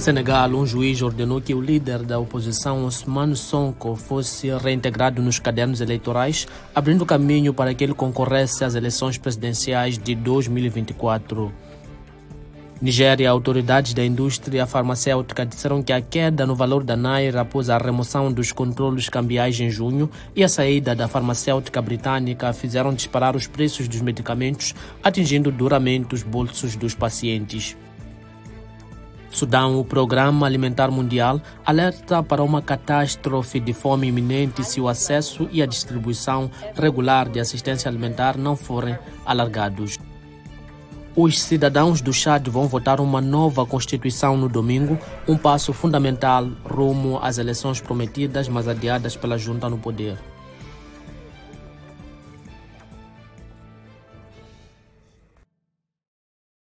Senegal, um juiz ordenou que o líder da oposição, Ousmane Sonko, fosse reintegrado nos cadernos eleitorais, abrindo caminho para que ele concorresse às eleições presidenciais de 2024. Nigéria, autoridades da indústria farmacêutica disseram que a queda no valor da Naira após a remoção dos controles cambiais em junho e a saída da farmacêutica britânica fizeram disparar os preços dos medicamentos, atingindo duramente os bolsos dos pacientes. Sudão, o Programa Alimentar Mundial alerta para uma catástrofe de fome iminente se o acesso e a distribuição regular de assistência alimentar não forem alargados. Os cidadãos do Chad vão votar uma nova Constituição no domingo, um passo fundamental rumo às eleições prometidas, mas adiadas pela junta no poder.